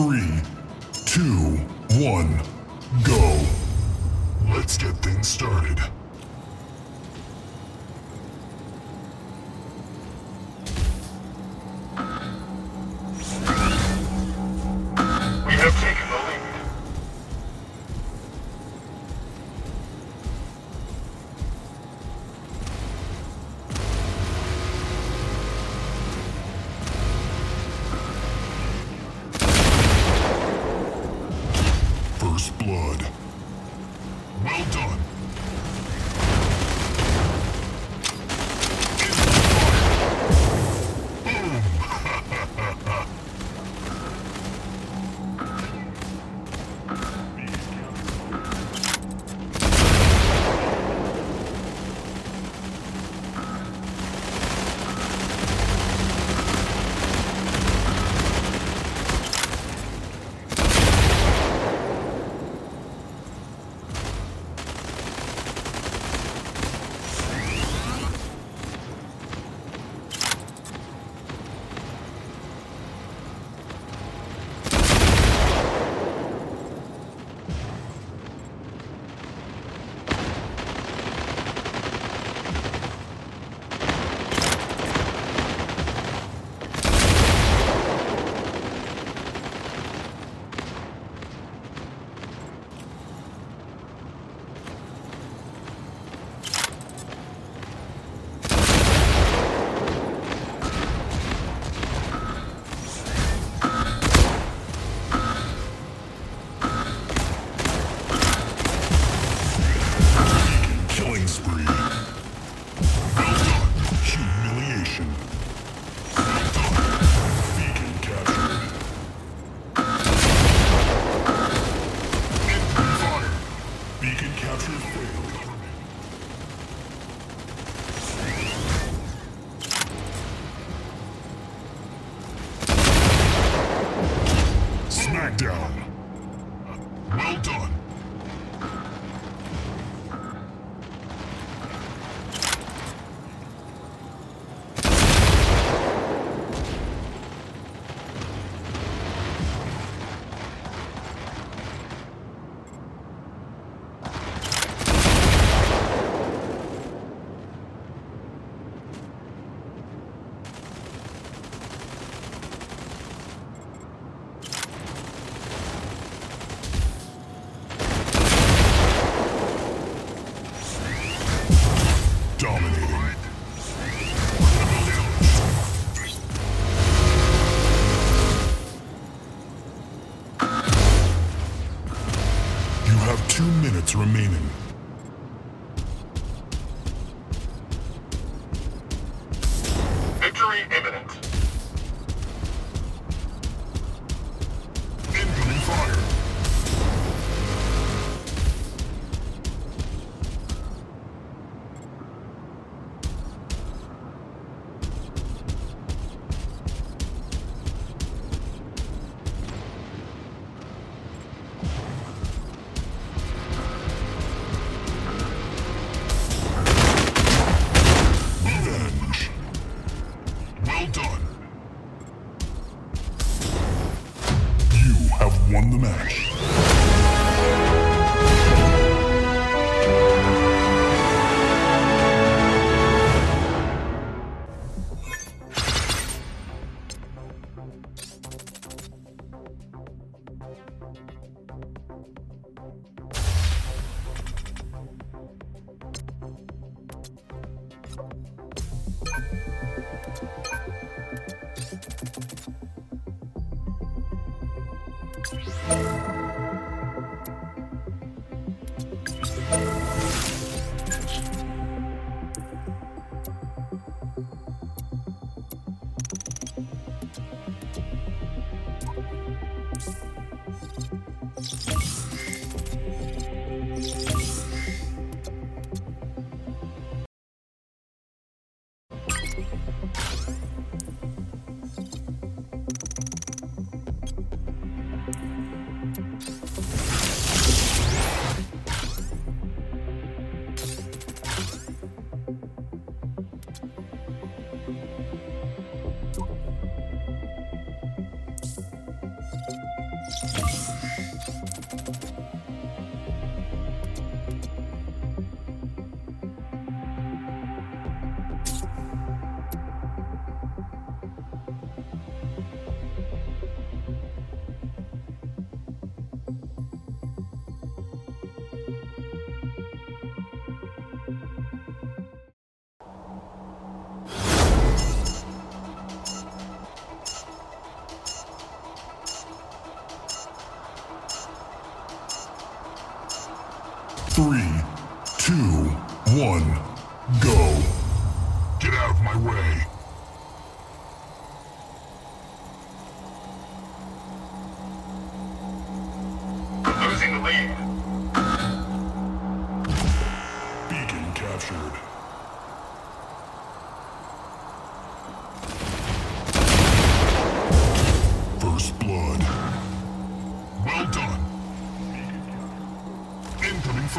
Three, two, one, go. Let's get things started.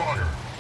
Incoming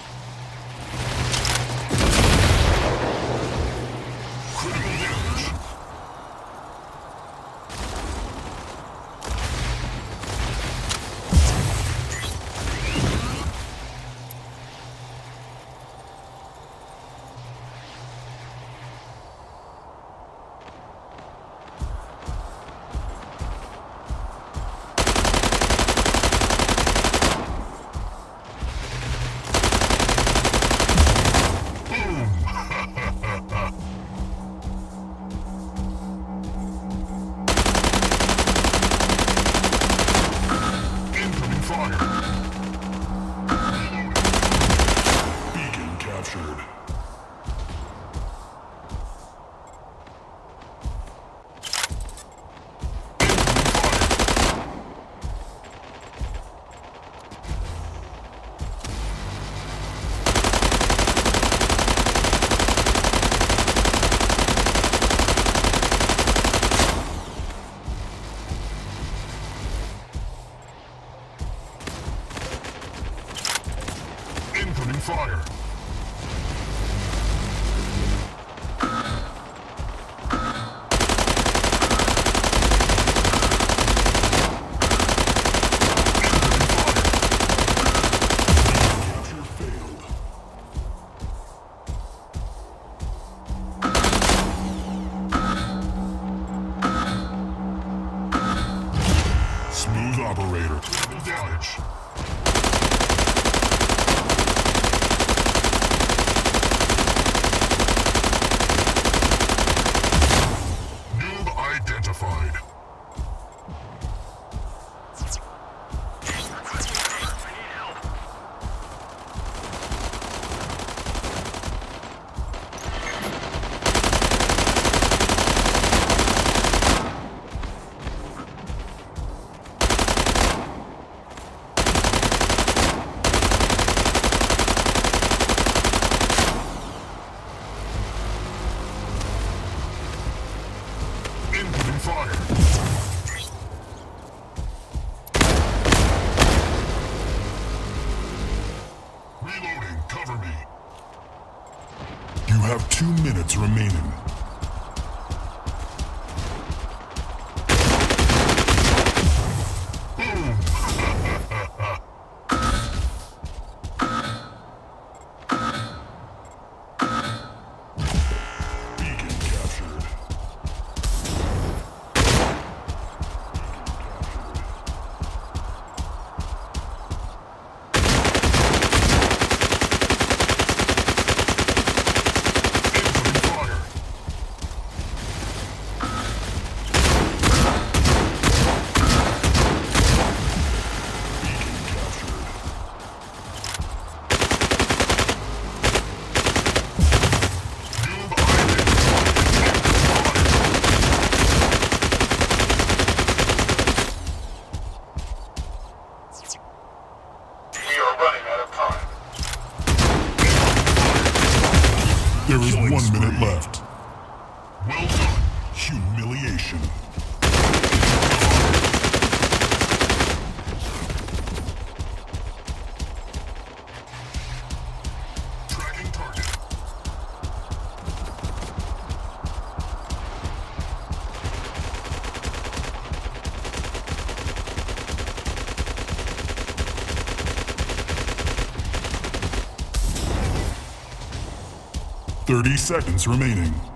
30 seconds remaining.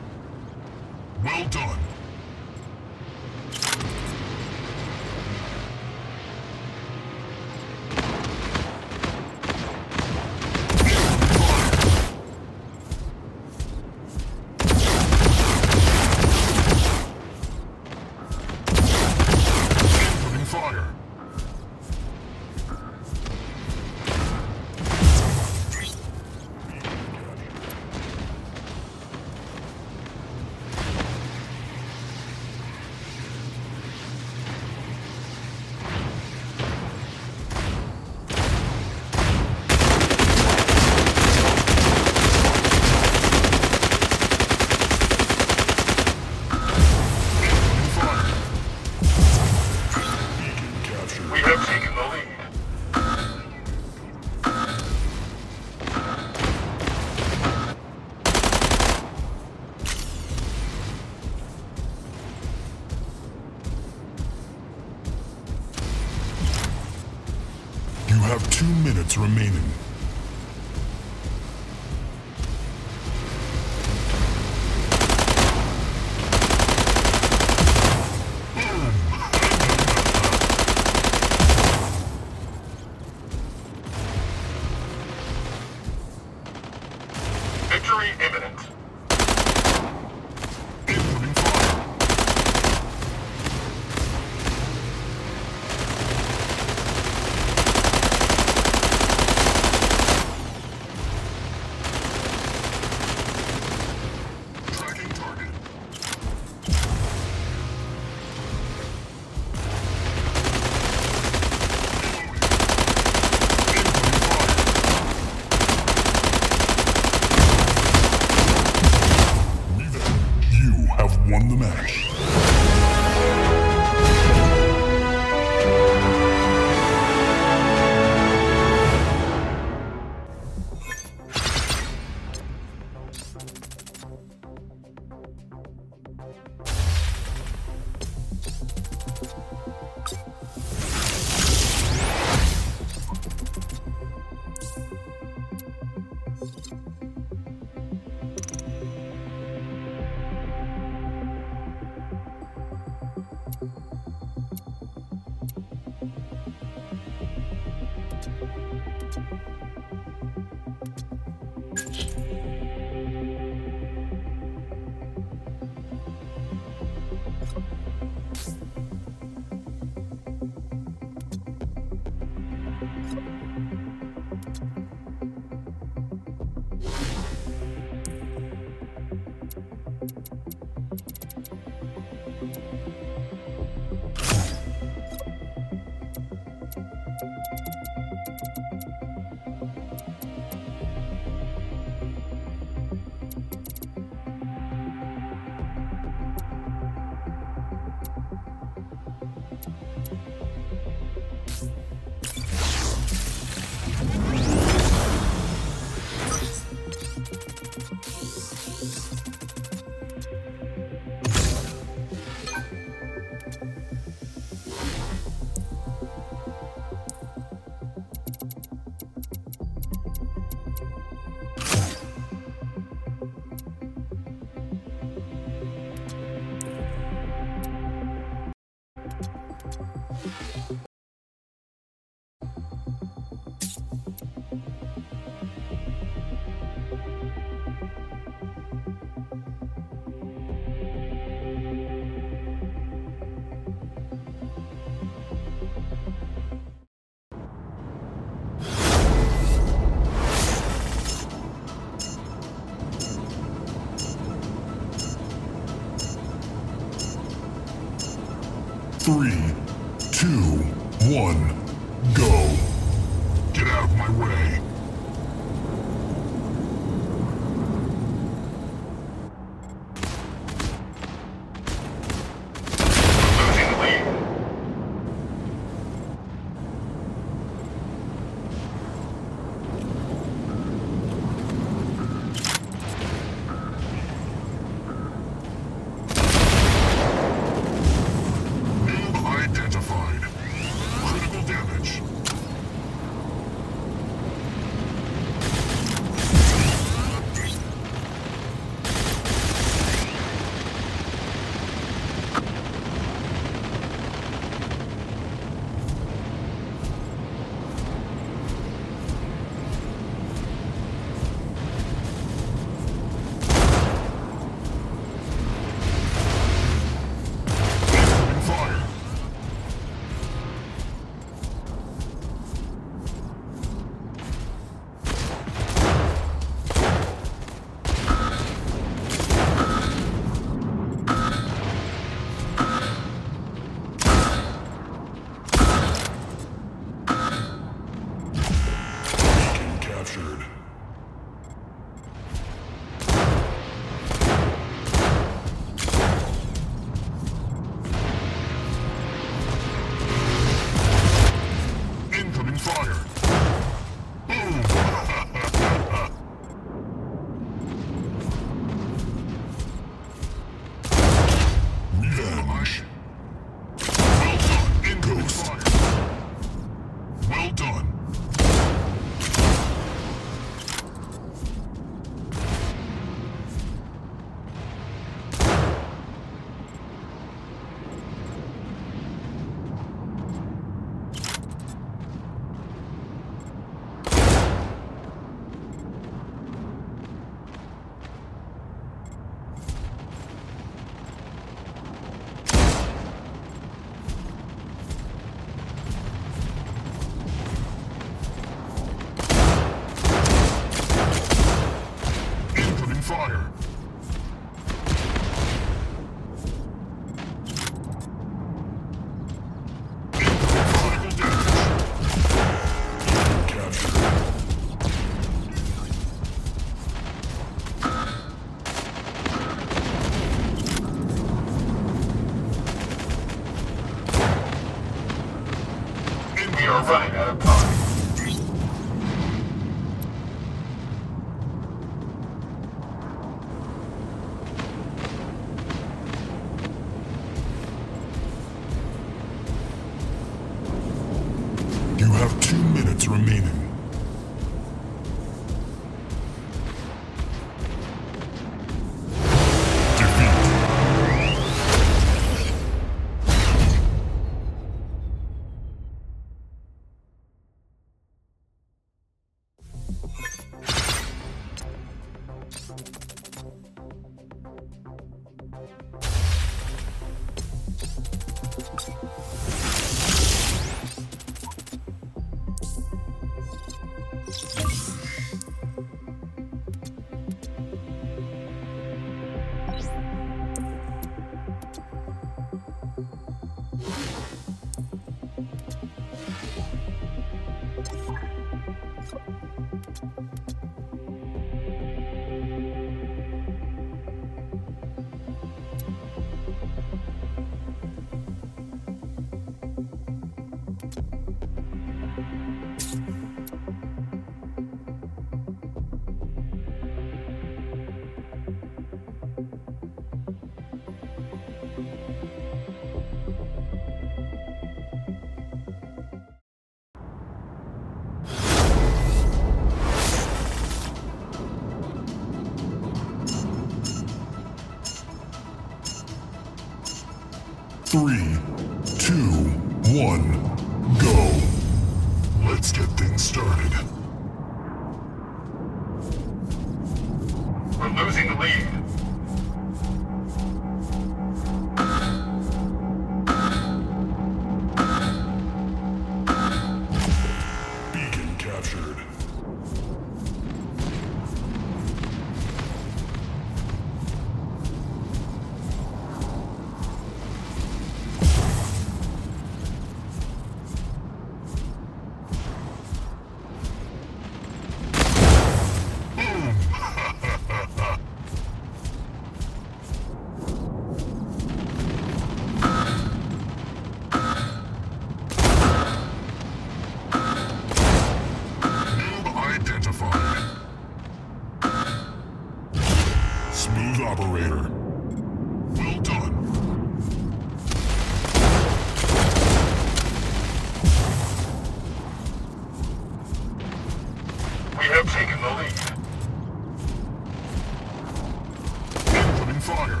fire!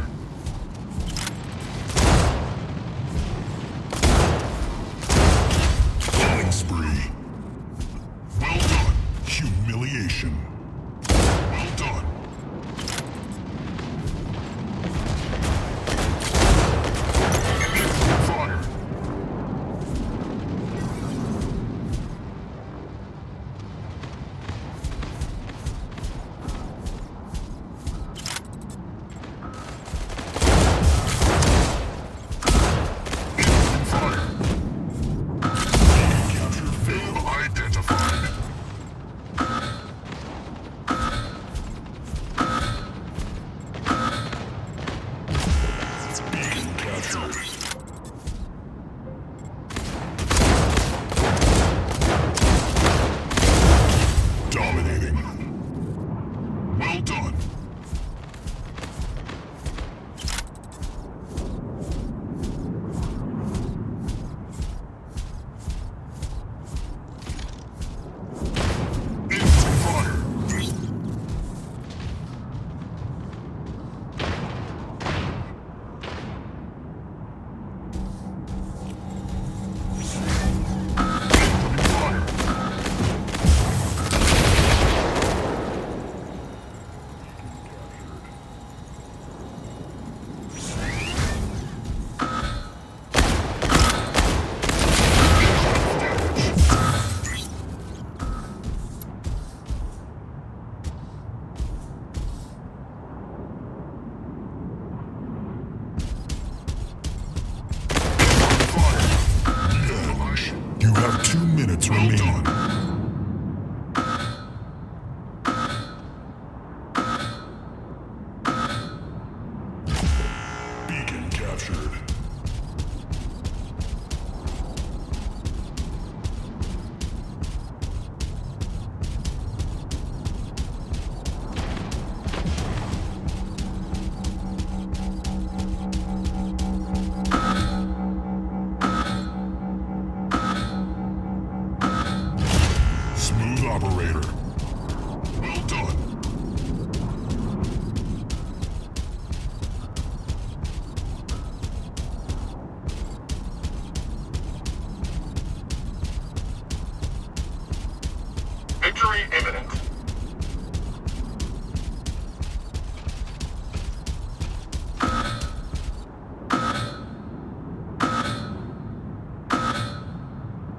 Killing spree. Well done. Humiliation.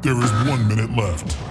There is one minute left.